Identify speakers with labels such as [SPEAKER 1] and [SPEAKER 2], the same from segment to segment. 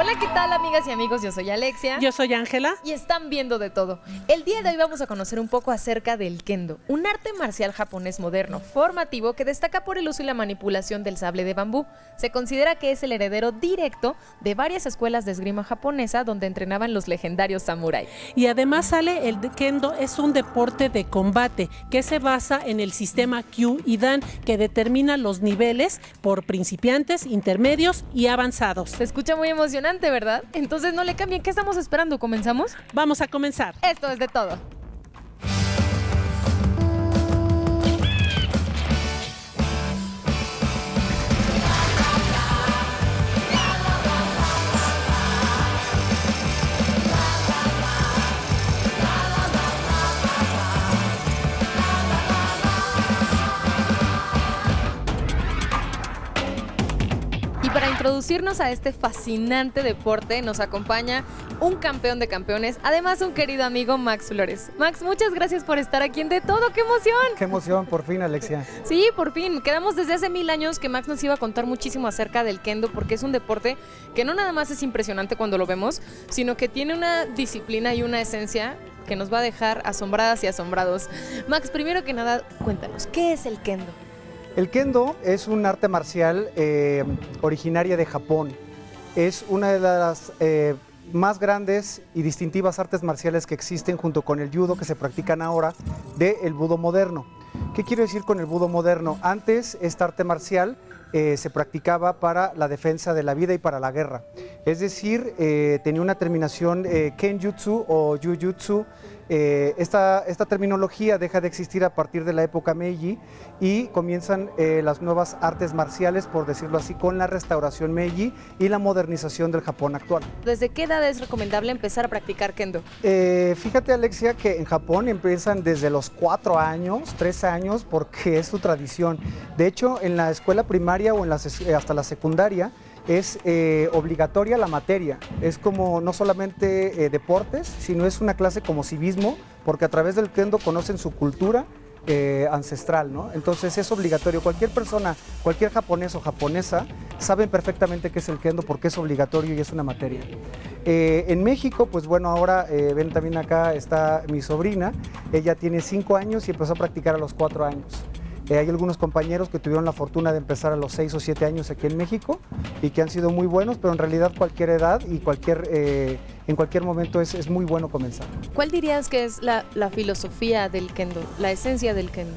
[SPEAKER 1] Hola, ¿qué tal amigas y amigos? Yo soy Alexia.
[SPEAKER 2] Yo soy Ángela.
[SPEAKER 1] Y están viendo de todo. El día de hoy vamos a conocer un poco acerca del kendo, un arte marcial japonés moderno, formativo, que destaca por el uso y la manipulación del sable de bambú. Se considera que es el heredero directo de varias escuelas de esgrima japonesa donde entrenaban los legendarios samuráis.
[SPEAKER 2] Y además sale el kendo es un deporte de combate que se basa en el sistema Kyu y Dan que determina los niveles por principiantes, intermedios y avanzados.
[SPEAKER 1] Se escucha muy emocionante ¿verdad? Entonces no le cambien. ¿Qué estamos esperando? ¿Comenzamos?
[SPEAKER 2] Vamos a comenzar.
[SPEAKER 1] Esto es de todo. Introducirnos a este fascinante deporte nos acompaña un campeón de campeones, además un querido amigo Max Flores. Max, muchas gracias por estar aquí en De Todo, qué emoción.
[SPEAKER 3] Qué emoción, por fin Alexia.
[SPEAKER 1] Sí, por fin. Quedamos desde hace mil años que Max nos iba a contar muchísimo acerca del kendo porque es un deporte que no nada más es impresionante cuando lo vemos, sino que tiene una disciplina y una esencia que nos va a dejar asombradas y asombrados. Max, primero que nada, cuéntanos, ¿qué es el kendo?
[SPEAKER 3] El kendo es un arte marcial eh, originaria de Japón. Es una de las eh, más grandes y distintivas artes marciales que existen junto con el judo que se practican ahora del budo moderno. ¿Qué quiero decir con el budo moderno? Antes esta arte marcial eh, se practicaba para la defensa de la vida y para la guerra. Es decir, tenía una terminación kenjutsu o jujutsu eh, esta, esta, terminología deja de existir a partir de la época Meiji y comienzan eh, las nuevas artes marciales, por decirlo así, con la restauración Meiji y la modernización del Japón actual.
[SPEAKER 1] ¿Desde qué edad es recomendable empezar a practicar kendo?
[SPEAKER 3] Eh, fíjate Alexia que en Japón empiezan desde los cuatro años, tres años, porque es su tradición. De hecho, en la escuela primaria o en hasta la secundaria, es eh, obligatoria la materia. Es como no solamente eh, deportes, sino es una clase como civismo, porque a través del kendo conocen su cultura eh, ancestral, ¿no? Entonces es obligatorio. Cualquier persona, cualquier japonés o japonesa, saben perfectamente qué es el kendo porque es obligatorio y es una materia. en México, pues bueno, ahora ven también acá está mi sobrina. Ella tiene cinco años y empezó a practicar a los cuatro años. Eh, hay algunos compañeros que tuvieron la fortuna de empezar a los 6 o 7 años aquí en México y que han sido muy buenos, pero en realidad cualquier edad y cualquier, eh, en cualquier momento es, es, muy bueno comenzar.
[SPEAKER 1] ¿Cuál dirías que es la, la, filosofía del kendo, la esencia del kendo?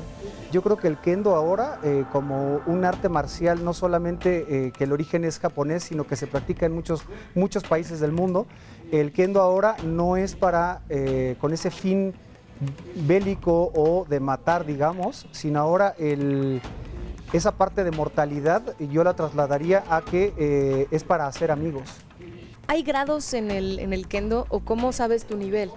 [SPEAKER 3] Yo creo que el kendo ahora, eh, como un arte marcial, no solamente que el origen es japonés, sino que se practica en muchos, muchos países del mundo, el kendo ahora no es para, con ese fin bélico o de matar, digamos, sino ahora el, esa parte de mortalidad yo la trasladaría a que eh, es para hacer amigos.
[SPEAKER 1] ¿Hay grados en el, en el kendo o cómo sabes tu nivel?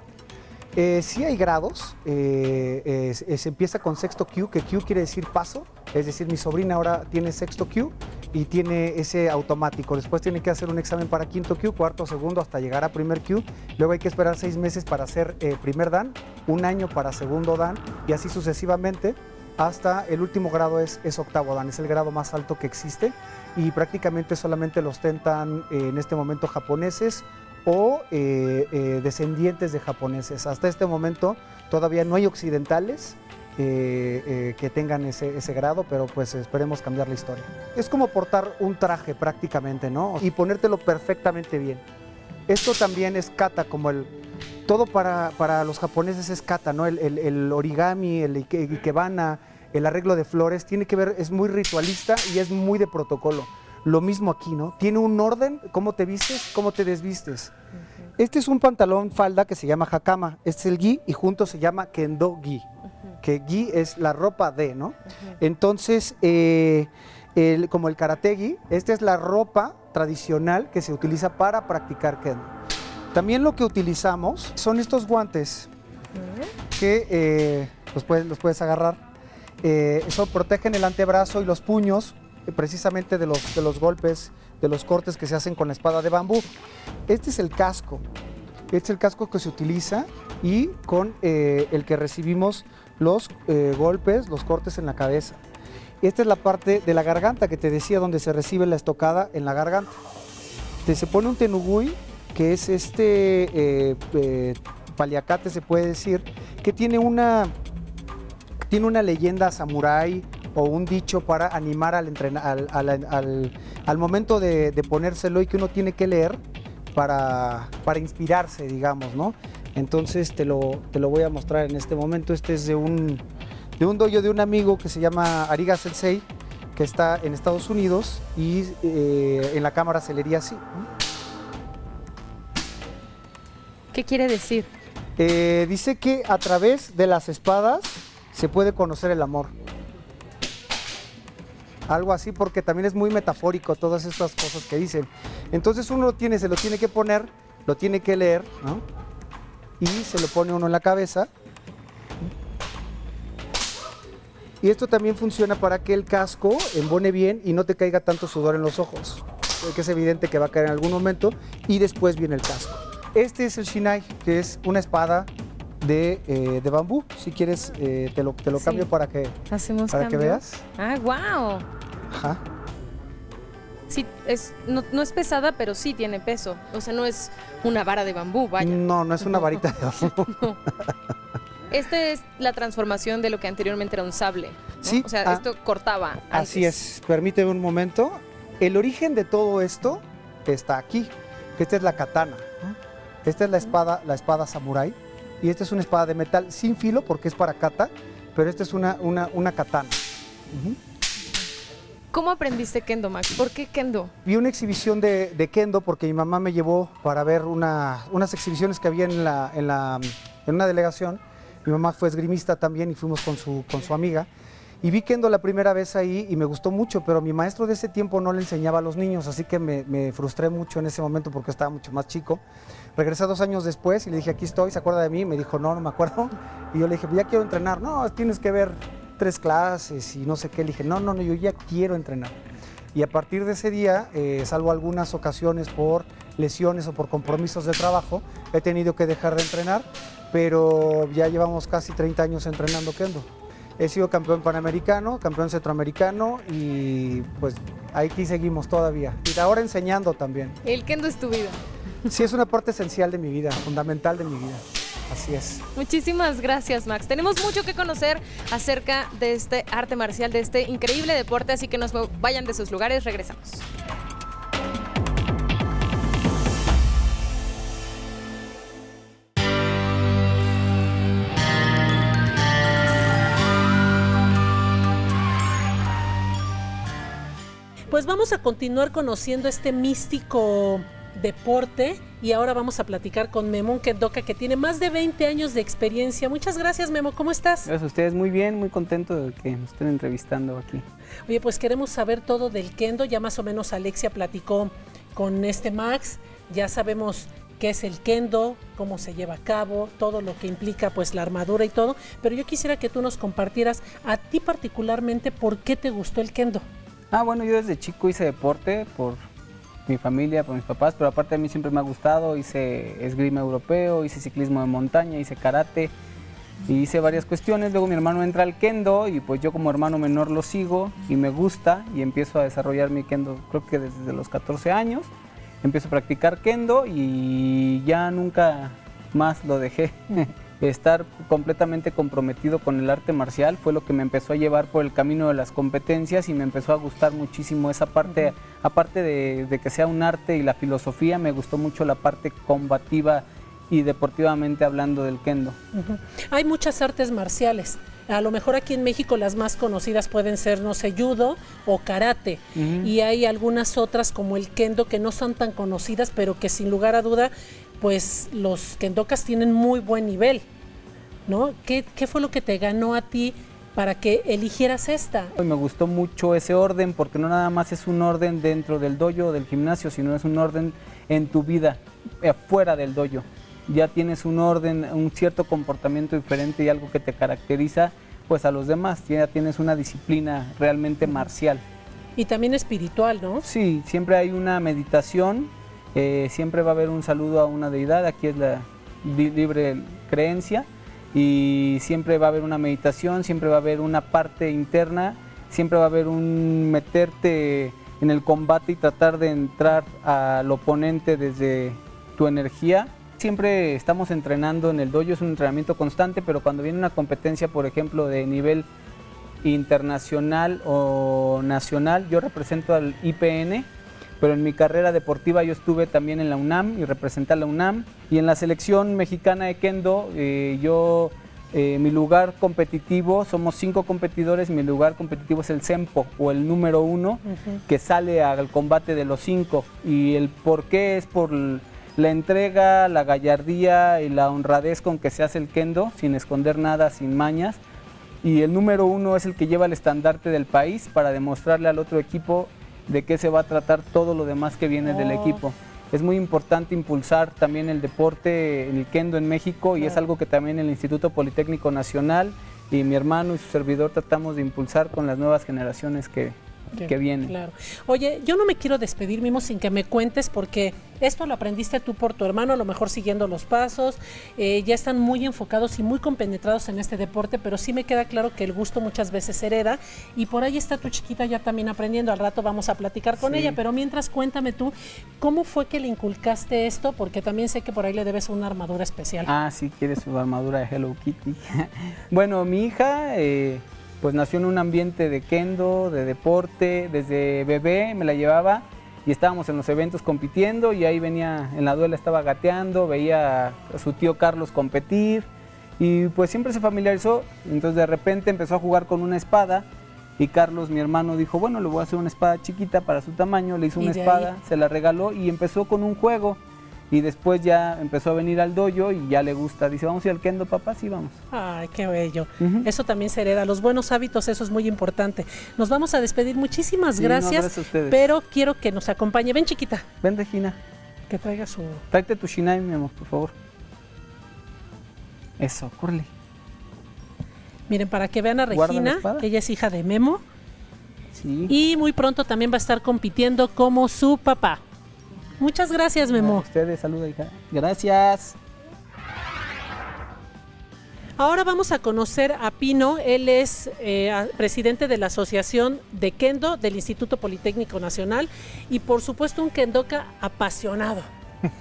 [SPEAKER 3] Eh, sí hay grados, eh, se empieza con sexto Q, que Q quiere decir paso, es decir, mi sobrina ahora tiene sexto Q y tiene ese automático. Después tiene que hacer un examen para quinto Q, cuarto, segundo, hasta llegar a primer Q. Luego hay que esperar seis meses para hacer eh, primer Dan, un año para segundo Dan y así sucesivamente hasta el último grado es, octavo dan, es el grado más alto que existe y prácticamente solamente los tentan en este momento japoneses o eh, eh, descendientes de japoneses. Hasta este momento todavía no hay occidentales eh, que tengan ese, ese, grado, pero pues esperemos cambiar la historia. Es como portar un traje prácticamente, ¿no? Y ponértelo perfectamente bien. Esto también es kata, como el... Todo para, para los japoneses es kata, ¿no? El, el, el origami, el ikebana, el arreglo de flores, tiene que ver, es muy ritualista y es muy de protocolo. Lo mismo aquí, ¿no? Tiene un orden, cómo te vistes, cómo te desvistes. Este es un pantalón falda que se llama hakama, este es el gi y junto se llama kendo gi, que gi es la ropa de, ¿no? Entonces, eh, como el karate gi, esta es la ropa tradicional que se utiliza para practicar kendo. También lo que utilizamos son estos guantes que eh, los, puedes, los puedes agarrar. Eh, eso protegen el antebrazo y los puños precisamente de los, de los golpes, de los cortes que se hacen con la espada de bambú. Este es el casco, este es el casco que se utiliza y con eh, el que recibimos los eh, golpes, los cortes en la cabeza. Esta es la parte de la garganta que te decía donde se recibe la estocada en la garganta. se pone un tenugui, que es este eh, eh, paliacate, se puede decir, que tiene una, tiene una leyenda samurái o un dicho para animar al, al, al, momento de, ponérselo y que uno tiene que leer para, para inspirarse, digamos, ¿no? Entonces te lo, te lo voy a mostrar en este momento. Este es de un, de un dojo de un amigo que se llama Ariga Sensei, que está en Estados Unidos y eh, en la cámara se leería así.
[SPEAKER 1] ¿Qué quiere decir?
[SPEAKER 3] Eh, dice que a través de las espadas se puede conocer el amor. Algo así, porque también es muy metafórico todas estas cosas que dicen. Entonces uno lo tiene, se lo tiene que poner, lo tiene que leer, ¿no? Y se lo pone uno en la cabeza. Y esto también funciona para que el casco embone bien y no te caiga tanto sudor en los ojos. Que es evidente que va a caer en algún momento y después viene el casco. Este es el Shinai, que es una espada de, eh, bambú. Si quieres, eh, te lo, te lo cambio para que, para que veas.
[SPEAKER 1] Ah, wow. Ajá. Sí, es, no, es pesada, pero sí tiene peso. O sea, no es una vara de bambú, vaya.
[SPEAKER 3] No, no es una varita de bambú.
[SPEAKER 1] Esta es la transformación de lo que anteriormente era un sable. Sí. O sea, ah, esto cortaba.
[SPEAKER 3] Así es. Permíteme un momento. El origen de todo esto está aquí. Esta es la katana. Esta es la espada, la espada samurai. Y esta es una espada de metal sin filo porque es para kata, pero esta es una, una, katana.
[SPEAKER 1] ¿Cómo aprendiste kendo, Max? ¿Por qué kendo?
[SPEAKER 3] Vi una exhibición de, kendo porque mi mamá me llevó para ver unas exhibiciones que había en, la, en, la, en una delegación. Mi mamá fue esgrimista también y fuimos con su, con su amiga. Y vi Kendo la primera vez ahí y me gustó mucho, pero mi maestro de ese tiempo no le enseñaba a los niños, así que me, me frustré mucho en ese momento porque estaba mucho más chico. Regresé dos años después y le dije, aquí estoy, ¿se acuerda de mí? Me dijo, no, no me acuerdo. Y yo le dije, ya quiero entrenar. No, tienes que ver tres clases y no sé qué. Le dije, no, no, no, yo ya quiero entrenar. Y a partir de ese día, eh, salvo algunas ocasiones por lesiones o por compromisos de trabajo, he tenido que dejar de entrenar, pero ya llevamos casi 30 años entrenando kendo. He sido campeón panamericano, campeón centroamericano y pues aquí seguimos todavía. Y ahora enseñando también.
[SPEAKER 1] El kendo es tu vida.
[SPEAKER 3] Sí, es una parte esencial de mi vida, fundamental de mi vida. Así es.
[SPEAKER 1] Muchísimas gracias, Max. Tenemos mucho que conocer acerca de este arte marcial, de este increíble deporte, así que nos vayan de sus lugares. Regresamos.
[SPEAKER 2] Pues vamos a continuar conociendo este místico deporte y ahora vamos a platicar con Memo Kendoka que tiene más de 20 años de experiencia. Muchas gracias Memo, ¿cómo estás?
[SPEAKER 4] Gracias a ustedes, muy bien, muy contento de que me estén entrevistando aquí.
[SPEAKER 2] Oye, pues queremos saber todo del kendo, ya más o menos Alexia platicó con este Max, ya sabemos qué es el kendo, cómo se lleva a cabo, todo lo que implica pues la armadura y todo, pero yo quisiera que tú nos compartieras a ti particularmente por qué te gustó el kendo.
[SPEAKER 4] Ah, bueno, yo desde chico hice deporte por mi familia, por mis papás, pero aparte a mí siempre me ha gustado, hice esgrima europeo, hice ciclismo de montaña, hice karate y hice varias cuestiones. Luego mi hermano entra al kendo y pues yo como hermano menor lo sigo y me gusta y empiezo a desarrollar mi kendo creo que desde los 14 años. Empiezo a practicar kendo y ya nunca más lo dejé. estar completamente comprometido con el arte marcial fue lo que me empezó a llevar por el camino de las competencias y me empezó a gustar muchísimo esa parte, aparte de, que sea un arte y la filosofía, me gustó mucho la parte combativa y deportivamente hablando del kendo.
[SPEAKER 2] Hay muchas artes marciales. A lo mejor aquí en México las más conocidas pueden ser, no sé, judo o karate. Y hay algunas otras como el kendo que no son tan conocidas, pero que sin lugar a duda, pues los kendokas tienen muy buen nivel. ¿No? ¿Qué, fue lo que te ganó a ti para que eligieras esta?
[SPEAKER 4] Me gustó mucho ese orden porque no nada más es un orden dentro del dojo o del gimnasio, sino es un orden en tu vida, eh, fuera del dojo. Ya tienes un orden, un cierto comportamiento diferente y algo que te caracteriza pues a los demás, ya tienes una disciplina realmente marcial.
[SPEAKER 2] Y también espiritual, ¿no?
[SPEAKER 4] Sí, siempre hay una meditación, eh, siempre va a haber un saludo a una deidad, aquí es la libre creencia, y siempre va a haber una meditación, siempre va a haber una parte interna, siempre va a haber un meterte en el combate y tratar de entrar al oponente desde tu energía. Siempre estamos entrenando en el dojo, es un entrenamiento constante, pero cuando viene una competencia, por ejemplo, de nivel internacional o nacional, yo represento al IPN, pero en mi carrera deportiva yo estuve también en la UNAM y representé a la UNAM. Y en la selección mexicana de Kendo, eh, yo, eh, mi lugar competitivo, somos cinco competidores, mi lugar competitivo es el CEMPO o el número uno, que sale al combate de los cinco. Y el por qué es por la entrega, la gallardía y la honradez con que se hace el Kendo, sin esconder nada, sin mañas. Y el número uno es el que lleva el estandarte del país para demostrarle al otro equipo de qué se va a tratar todo lo demás que viene del
[SPEAKER 2] Oh.
[SPEAKER 4] equipo. Es muy importante impulsar también el deporte, el kendo en México y es algo que también el Instituto Politécnico Nacional y mi hermano y su servidor tratamos de impulsar con las nuevas generaciones que, que vienen.
[SPEAKER 2] Claro. Oye, yo no me quiero despedir, Mimo, sin que me cuentes, porque esto lo aprendiste tú por tu hermano, a lo mejor siguiendo los pasos. eh, ya están muy enfocados y muy compenetrados en este deporte, pero sí me queda claro que el gusto muchas veces hereda. Y por ahí está tu chiquita ya también aprendiendo. Al rato vamos a platicar con
[SPEAKER 4] Sí.
[SPEAKER 2] ella, pero mientras cuéntame tú, ¿cómo fue que le inculcaste esto? Porque también sé que por ahí le debes una armadura especial.
[SPEAKER 4] Ah, sí, quiere su armadura de Hello Kitty. bueno, mi hija eh, pues nació en un ambiente de kendo, de deporte, desde bebé me la llevaba y estábamos en los eventos compitiendo y ahí venía, en la duela estaba gateando, veía a su tío Carlos competir y pues siempre se familiarizó, entonces de repente empezó a jugar con una espada y Carlos, mi hermano, dijo, bueno, le voy a hacer una espada chiquita para su tamaño, le hizo una
[SPEAKER 2] ahí-
[SPEAKER 4] espada, se la regaló y empezó con un juego. Y después ya empezó a venir al dojo y ya le gusta. Dice, vamos a ir al kendo, papá, sí, vamos.
[SPEAKER 2] Ay, qué bello. Eso también se hereda. Los buenos hábitos, eso es muy importante. Nos vamos a despedir. Muchísimas
[SPEAKER 4] Sí, no,
[SPEAKER 2] gracias.
[SPEAKER 4] gracias a ustedes.
[SPEAKER 2] pero quiero que nos acompañe. Ven, chiquita,
[SPEAKER 4] Ven, Regina,
[SPEAKER 2] que traiga su.
[SPEAKER 4] tráete tu shinai, mi amor, por favor. Eso, córrele.
[SPEAKER 2] Miren, para que vean a Regina, que ella es hija de Memo.
[SPEAKER 4] Sí.
[SPEAKER 2] Y muy pronto también va a estar compitiendo como su papá. Muchas gracias,
[SPEAKER 4] A
[SPEAKER 2] Memo.
[SPEAKER 4] ustedes, saluda, hija. Gracias.
[SPEAKER 2] Ahora vamos a conocer a Pino. Él es eh, a- presidente de la Asociación de Kendo del Instituto Politécnico Nacional y por supuesto un kendoka apasionado,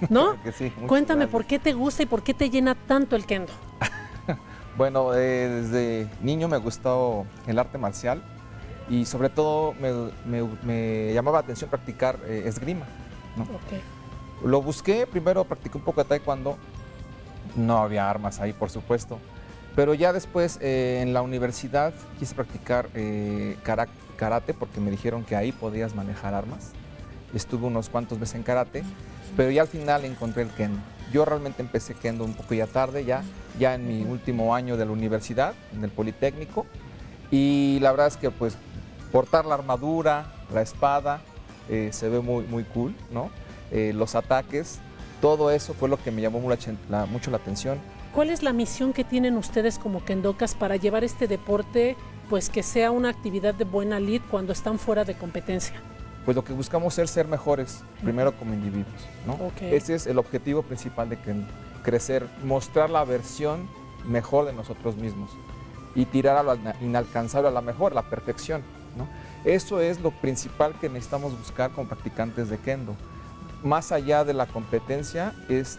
[SPEAKER 2] ¿no?
[SPEAKER 5] Que sí,
[SPEAKER 2] Cuéntame
[SPEAKER 5] gracias.
[SPEAKER 2] por qué te gusta y por qué te llena tanto el kendo.
[SPEAKER 5] Bueno, eh, desde niño me gustó el arte marcial y sobre todo me, me- me llamaba la atención practicar eh, esgrima. ¿No?
[SPEAKER 2] Ok.
[SPEAKER 5] Lo busqué, primero practiqué un poco de taekwondo, no había armas ahí por supuesto, pero ya después eh, en la universidad quise practicar eh, kara- karate porque me dijeron que ahí podías manejar armas. Estuve unos cuantos meses en karate, pero ya al final encontré el kendo. Yo realmente empecé kendo un poco ya tarde, ya, ya en mi último año de la universidad, en el Politécnico, y la verdad es que pues portar la armadura, la espada, eh, se ve muy, muy cool, ¿no? Eh, los ataques, todo eso fue lo que me llamó mucho la, atención.
[SPEAKER 2] ¿Cuál es la misión que tienen ustedes como kendokas para llevar este deporte, pues que sea una actividad de buena lid cuando están fuera de competencia?
[SPEAKER 5] Pues lo que buscamos es ser mejores, primero como individuos, ¿no? Ese es el objetivo principal de que crecer, mostrar la versión mejor de nosotros mismos y tirar a lo ina- inalcanzable a la mejor, la perfección. Eso es lo principal que necesitamos buscar como practicantes de kendo. Más allá de la competencia es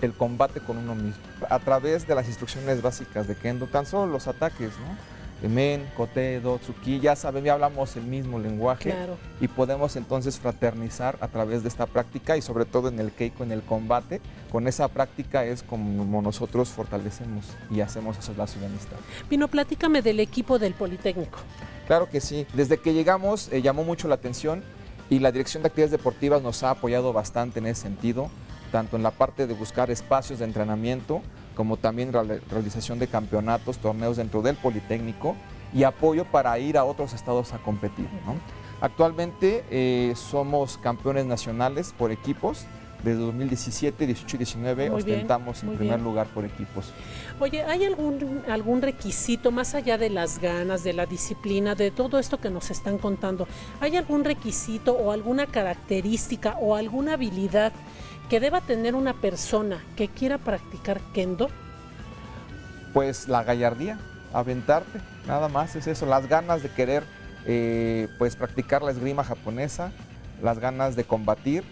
[SPEAKER 5] el combate con uno mismo. A través de las instrucciones básicas de kendo, tan solo los ataques, ¿no? Men, kote, do, tsuki, ya saben, ya hablamos el mismo lenguaje
[SPEAKER 2] Claro.
[SPEAKER 5] y podemos entonces fraternizar a través de esta práctica y sobre todo en el keiko, en el combate. Con esa práctica es como nosotros fortalecemos y hacemos esos lazos de amistad.
[SPEAKER 2] Pino, platícame del equipo del Politécnico.
[SPEAKER 5] Claro que sí. Desde que llegamos eh, llamó mucho la atención y la Dirección de Actividades Deportivas nos ha apoyado bastante en ese sentido, tanto en la parte de buscar espacios de entrenamiento como también real- realización de campeonatos, torneos dentro del Politécnico y apoyo para ir a otros estados a competir. ¿no? Actualmente eh, somos campeones nacionales por equipos. Desde 2017, 18 y 19
[SPEAKER 2] Muy bien,
[SPEAKER 5] ostentamos en
[SPEAKER 2] muy
[SPEAKER 5] primer
[SPEAKER 2] bien.
[SPEAKER 5] lugar por equipos.
[SPEAKER 2] Oye, ¿hay algún, algún requisito más allá de las ganas, de la disciplina, de todo esto que nos están contando? ¿Hay algún requisito o alguna característica o alguna habilidad que deba tener una persona que quiera practicar kendo?
[SPEAKER 5] pues la gallardía, aventarte, nada más es eso, las ganas de querer eh, pues practicar la esgrima japonesa, las ganas de combatir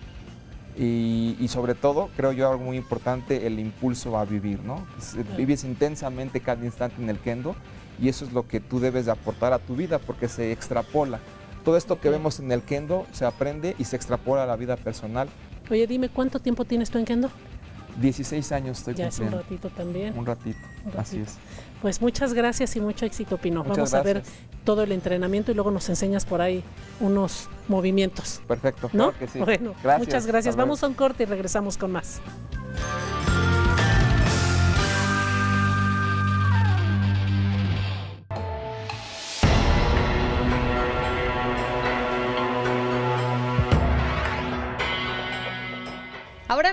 [SPEAKER 5] y, y sobre todo, creo yo algo muy importante, el impulso a vivir, ¿no? Eh, Vives intensamente cada instante en el kendo y eso es lo que tú debes de aportar a tu vida porque se extrapola. Todo esto que vemos en el kendo se aprende y se extrapola a la vida personal.
[SPEAKER 2] Oye, dime, ¿cuánto tiempo tienes tú en Kendo?
[SPEAKER 5] 16 años estoy
[SPEAKER 2] Ya es un
[SPEAKER 5] cumpliendo.
[SPEAKER 2] ratito también.
[SPEAKER 5] Un ratito,
[SPEAKER 2] Un
[SPEAKER 5] así es.
[SPEAKER 2] Pues muchas gracias y mucho éxito, Pino.
[SPEAKER 5] Muchas
[SPEAKER 2] Vamos a ver todo el entrenamiento y luego nos enseñas por ahí unos movimientos.
[SPEAKER 5] Perfecto,
[SPEAKER 2] ¿No?
[SPEAKER 5] claro que sí.
[SPEAKER 2] Bueno,
[SPEAKER 5] Gracias,
[SPEAKER 2] muchas gracias. Vamos a un corte y regresamos con más.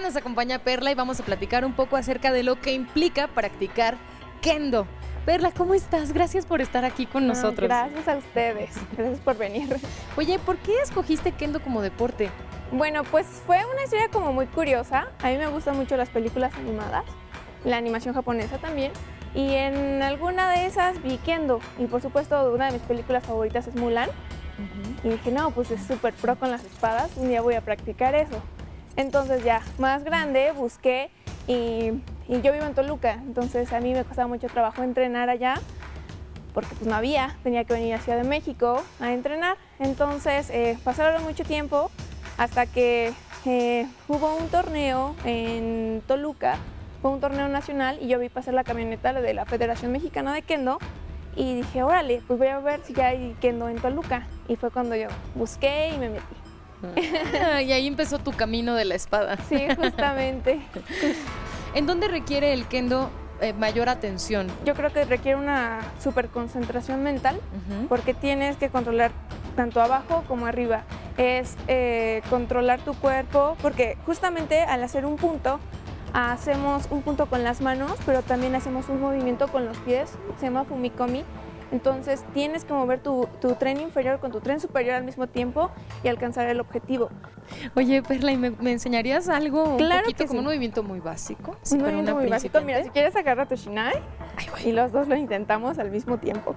[SPEAKER 1] Nos acompaña Perla y vamos a platicar un poco acerca de lo que implica practicar kendo. Perla, ¿cómo estás? Gracias por estar aquí con
[SPEAKER 6] No,
[SPEAKER 1] nosotros.
[SPEAKER 6] Gracias a ustedes, gracias por venir.
[SPEAKER 1] Oye, ¿por qué escogiste kendo como deporte?
[SPEAKER 6] Bueno, pues fue una historia como muy curiosa. A mí me gustan mucho las películas animadas, la animación japonesa también. Y en alguna de esas vi Kendo. Y por supuesto, una de mis películas favoritas es Mulan. Y dije, no, pues es súper pro con las espadas, un día voy a practicar eso. Entonces ya, más grande, busqué y, yo vivo en Toluca, entonces a mí me costaba mucho trabajo entrenar allá porque pues no había, tenía que venir a Ciudad de México a entrenar. Entonces eh, pasaron mucho tiempo hasta que eh, hubo un torneo en Toluca, fue un torneo nacional y yo vi pasar la camioneta de la Federación Mexicana de Kendo y dije, órale, pues voy a ver si ya hay Kendo en Toluca. Y fue cuando yo busqué y me metí.
[SPEAKER 1] Ah, y ahí empezó tu camino de la espada.
[SPEAKER 6] Sí, justamente.
[SPEAKER 1] ¿En dónde requiere el kendo eh, mayor atención?
[SPEAKER 6] Yo creo que requiere una super concentración mental porque tienes que controlar tanto abajo como arriba. Es eh, controlar tu cuerpo, porque justamente al hacer un punto, hacemos un punto con las manos, pero también hacemos un movimiento con los pies, se llama fumikomi. Entonces tienes que mover tu, tu tren inferior con tu tren superior al mismo tiempo y alcanzar el objetivo.
[SPEAKER 1] Oye, Perla, ¿y me, me enseñarías algo un
[SPEAKER 6] Claro
[SPEAKER 1] poquito
[SPEAKER 6] que
[SPEAKER 1] como
[SPEAKER 6] sí.
[SPEAKER 1] un movimiento muy básico? Sí,
[SPEAKER 6] un movimiento muy básico. Mira, si quieres agarra tu shinai y los dos lo intentamos al mismo tiempo.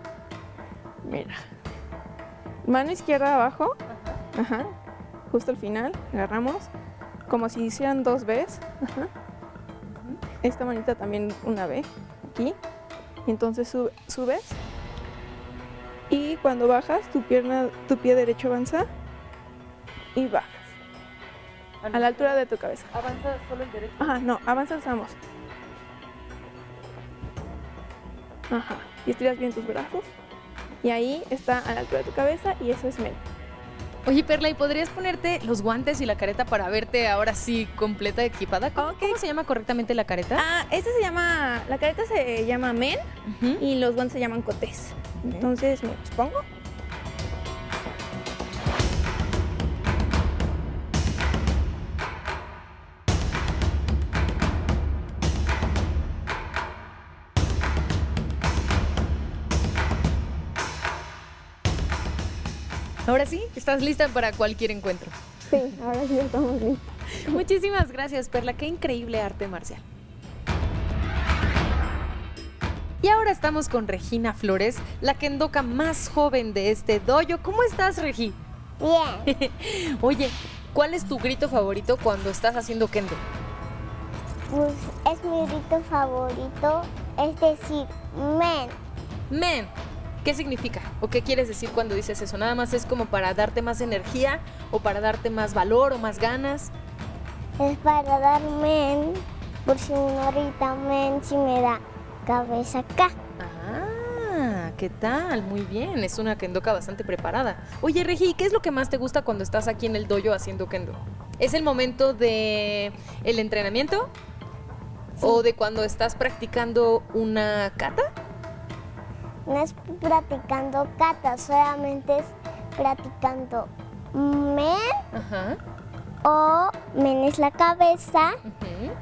[SPEAKER 6] Mira. Mano izquierda abajo. Ajá. Justo al final. Agarramos. Como si hicieran dos Bs. Ajá. Esta manita también una B. Aquí. Y entonces sube- subes. Y cuando bajas, tu pierna, tu pie derecho avanza. Y bajas. A la altura de tu cabeza.
[SPEAKER 1] Avanza solo el derecho.
[SPEAKER 6] Ajá, no, avanzas ambos. Ajá. Y estiras bien tus brazos. Y ahí está a la altura de tu cabeza y eso es men.
[SPEAKER 1] Oye, Perla, ¿y podrías ponerte los guantes y la careta para verte ahora sí completa equipada? ¿Cómo, se llama correctamente la careta?
[SPEAKER 6] Ah, este se llama, la careta se llama men
[SPEAKER 1] Ujú.
[SPEAKER 6] y los guantes se llaman cotés. Entonces me los pongo.
[SPEAKER 1] Ahora sí, estás lista para cualquier encuentro.
[SPEAKER 6] Sí, ahora sí estamos listos.
[SPEAKER 1] Muchísimas gracias, Perla. Qué increíble arte marcial. Y ahora estamos con Regina Flores, la kendoka más joven de este dojo. ¿Cómo estás, Regi?
[SPEAKER 7] Bien,
[SPEAKER 1] Oye, ¿cuál es tu grito favorito cuando estás haciendo kendo?
[SPEAKER 7] pues es mi rito favorito, es decir, men.
[SPEAKER 1] Men, ¿qué significa? ¿O qué quieres decir cuando dices eso? ¿Nada más es como para darte más energía o para darte más valor o más ganas?
[SPEAKER 7] Es para dar men, por si uno grita men, si me da cabeza acá.
[SPEAKER 1] Ah, ¿qué tal? Muy bien, es una kendoka bastante preparada. Oye, Regi, ¿qué es lo que más te gusta cuando estás aquí en el dojo haciendo kendo? ¿Es el momento de el entrenamiento? ¿O de cuando estás practicando una kata?
[SPEAKER 7] No es practicando kata, solamente es practicando men
[SPEAKER 1] Ajá.
[SPEAKER 7] o men es la cabeza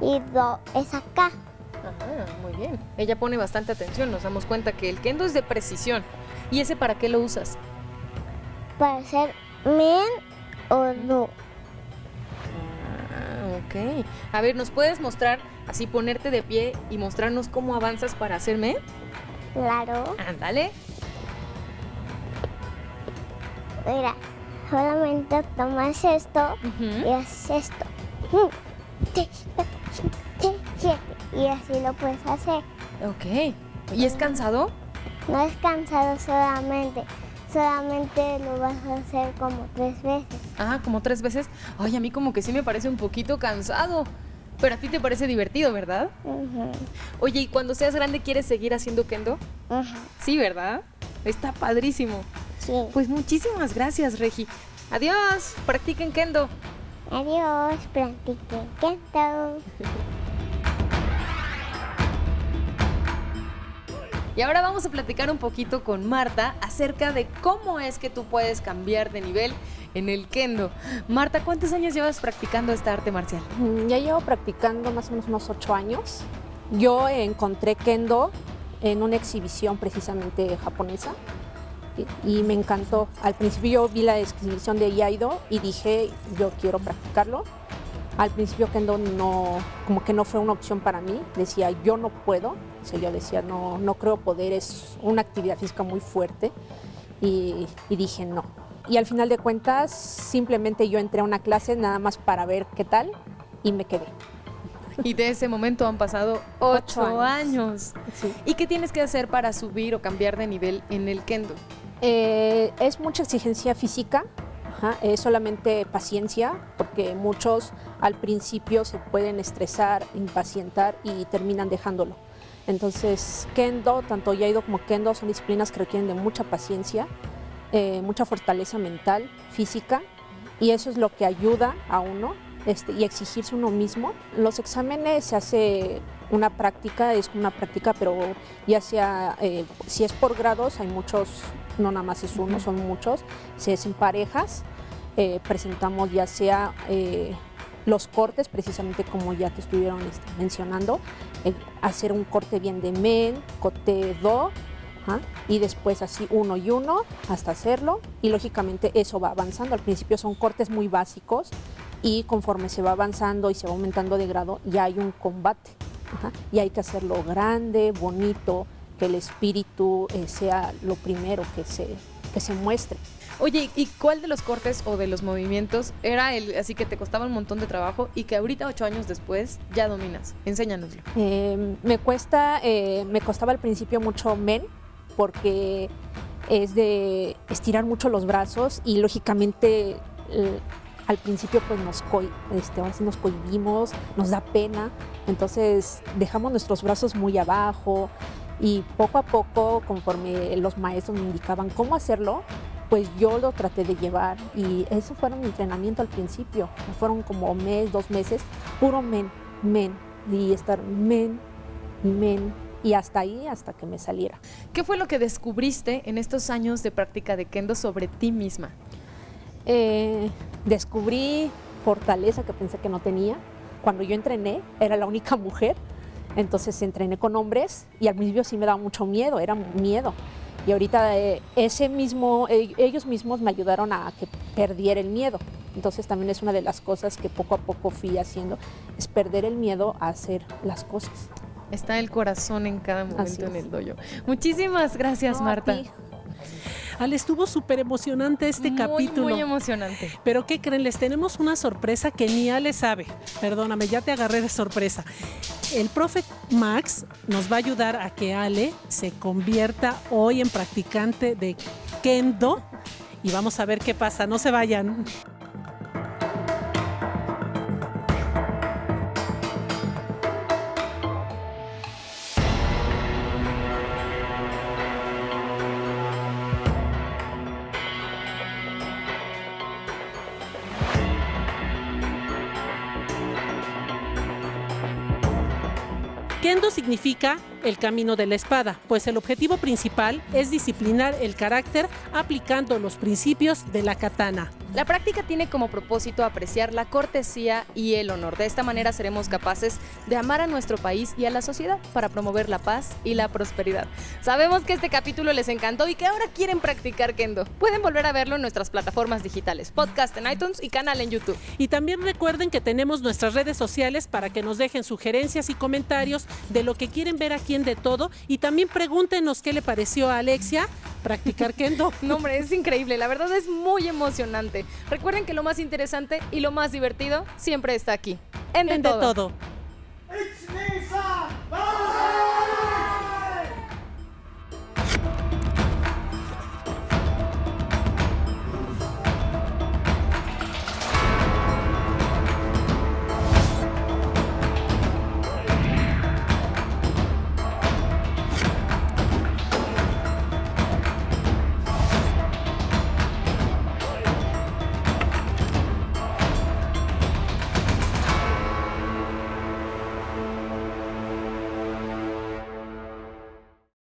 [SPEAKER 7] y do es acá.
[SPEAKER 1] Ajá, muy bien. Ella pone bastante atención, nos damos cuenta que el kendo es de precisión. ¿Y ese para qué lo usas?
[SPEAKER 7] Para hacer men o do.
[SPEAKER 1] Ah, ok. A ver, ¿nos puedes mostrar, así ponerte de pie y mostrarnos cómo avanzas para hacerme?
[SPEAKER 7] Claro.
[SPEAKER 1] Ándale.
[SPEAKER 7] Mira, solamente tomas esto y haces esto. Y así lo puedes hacer.
[SPEAKER 1] Ok. ¿Y es cansado?
[SPEAKER 7] No es cansado solamente, solamente lo vas a hacer como tres veces.
[SPEAKER 1] Ah, como tres veces. Ay, a mí como que sí me parece un poquito cansado. Pero a ti te parece divertido, ¿verdad?
[SPEAKER 7] Ujú,
[SPEAKER 1] Oye, ¿y cuando seas grande quieres seguir haciendo kendo?
[SPEAKER 7] ujú,
[SPEAKER 1] Sí, ¿verdad? Está padrísimo.
[SPEAKER 7] Sí.
[SPEAKER 1] Pues muchísimas gracias, Regi. Adiós. Practiquen kendo.
[SPEAKER 7] Adiós, practiquen kendo.
[SPEAKER 1] Y ahora vamos a platicar un poquito con Marta acerca de cómo es que tú puedes cambiar de nivel en el kendo. Marta, ¿cuántos años llevas practicando esta arte marcial?
[SPEAKER 8] Mm, Ya llevo practicando más o menos unos ocho años. Yo encontré kendo en una exhibición precisamente japonesa y, me encantó. Al principio yo vi la exhibición de Iaido y dije, yo quiero practicarlo. Al principio kendo no, como que no fue una opción para mí. Decía, yo no puedo. O sea, yo decía, no, no creo poder, es una actividad física muy fuerte. Y, y dije, no. Y al final de cuentas, simplemente yo entré a una clase nada más para ver qué tal y me quedé.
[SPEAKER 1] Y de ese momento han pasado ocho,
[SPEAKER 8] Ocho
[SPEAKER 1] años.
[SPEAKER 8] años. Sí.
[SPEAKER 1] ¿Y qué tienes que hacer para subir o cambiar de nivel en el kendo?
[SPEAKER 8] Eh, es mucha exigencia física, es solamente paciencia, porque muchos al principio se pueden estresar, impacientar y terminan dejándolo. Entonces, Kendo, tanto Yaido como Kendo son disciplinas que requieren de mucha paciencia, eh, mucha fortaleza mental, física, y eso es lo que ayuda a uno este, y exigirse uno mismo. Los exámenes se hace una práctica, es una práctica, pero ya sea, eh, si es por grados, hay muchos, no nada más es uno, son muchos, si es en parejas, eh, presentamos ya sea eh, los cortes, precisamente como ya te estuvieron este, mencionando, hacer un corte bien de men, cote do, y después así uno y uno hasta hacerlo, y lógicamente eso va avanzando. Al principio son cortes muy básicos, y conforme se va avanzando y se va aumentando de grado, ya hay un combate. Ajá, y hay que hacerlo grande, bonito, que el espíritu eh, sea lo primero que se, que se muestre.
[SPEAKER 1] Oye, ¿y cuál de los cortes o de los movimientos era el así que te costaba un montón de trabajo y que ahorita, ocho años después, ya dominas? Enséñanoslo.
[SPEAKER 8] Eh, me cuesta, eh, me costaba al principio mucho men, porque es de estirar mucho los brazos y lógicamente al principio pues nos, este, ahora sí nos cohibimos, nos da pena, entonces dejamos nuestros brazos muy abajo y poco a poco conforme los maestros me indicaban cómo hacerlo, pues yo lo traté de llevar y eso fue mi entrenamiento al principio, fueron como mes, dos meses, puro men, men y estar men men y hasta ahí, hasta que me saliera.
[SPEAKER 1] ¿Qué fue lo que descubriste en estos años de práctica de kendo sobre ti misma?
[SPEAKER 8] Eh, descubrí fortaleza que pensé que no tenía. Cuando yo entrené, era la única mujer, entonces entrené con hombres y al principio sí me daba mucho miedo, era miedo. Y ahorita eh, ese mismo, eh, ellos mismos me ayudaron a que perdiera el miedo. Entonces también es una de las cosas que poco a poco fui haciendo, es perder el miedo a hacer las cosas.
[SPEAKER 1] Está el corazón en cada momento en el dojo. Muchísimas gracias,
[SPEAKER 8] No,
[SPEAKER 1] Marta.
[SPEAKER 2] Ale, estuvo súper emocionante este
[SPEAKER 1] muy,
[SPEAKER 2] capítulo.
[SPEAKER 1] Muy emocionante.
[SPEAKER 2] Pero ¿qué creen? Les tenemos una sorpresa que ni Ale sabe. Perdóname, ya te agarré de sorpresa. El profe Max nos va a ayudar a que Ale se convierta hoy en practicante de Kendo. Y vamos a ver qué pasa. No se vayan. Kendo significa el camino de la espada, pues el objetivo principal es disciplinar el carácter aplicando los principios de la katana.
[SPEAKER 1] La práctica tiene como propósito apreciar la cortesía y el honor. De esta manera seremos capaces de amar a nuestro país y a la sociedad para promover la paz y la prosperidad. Sabemos que este capítulo les encantó y que ahora quieren practicar kendo. Pueden volver a verlo en nuestras plataformas digitales, podcast en iTunes y canal en YouTube.
[SPEAKER 2] Y también recuerden que tenemos nuestras redes sociales para que nos dejen sugerencias y comentarios de lo que quieren ver aquí en De Todo. Y también pregúntenos qué le pareció a Alexia practicar kendo.
[SPEAKER 1] No, hombre, es increíble. La verdad es muy emocionante. Recuerden que lo más interesante y lo más divertido siempre está aquí. En De,
[SPEAKER 2] En De
[SPEAKER 1] todo.
[SPEAKER 2] Todo.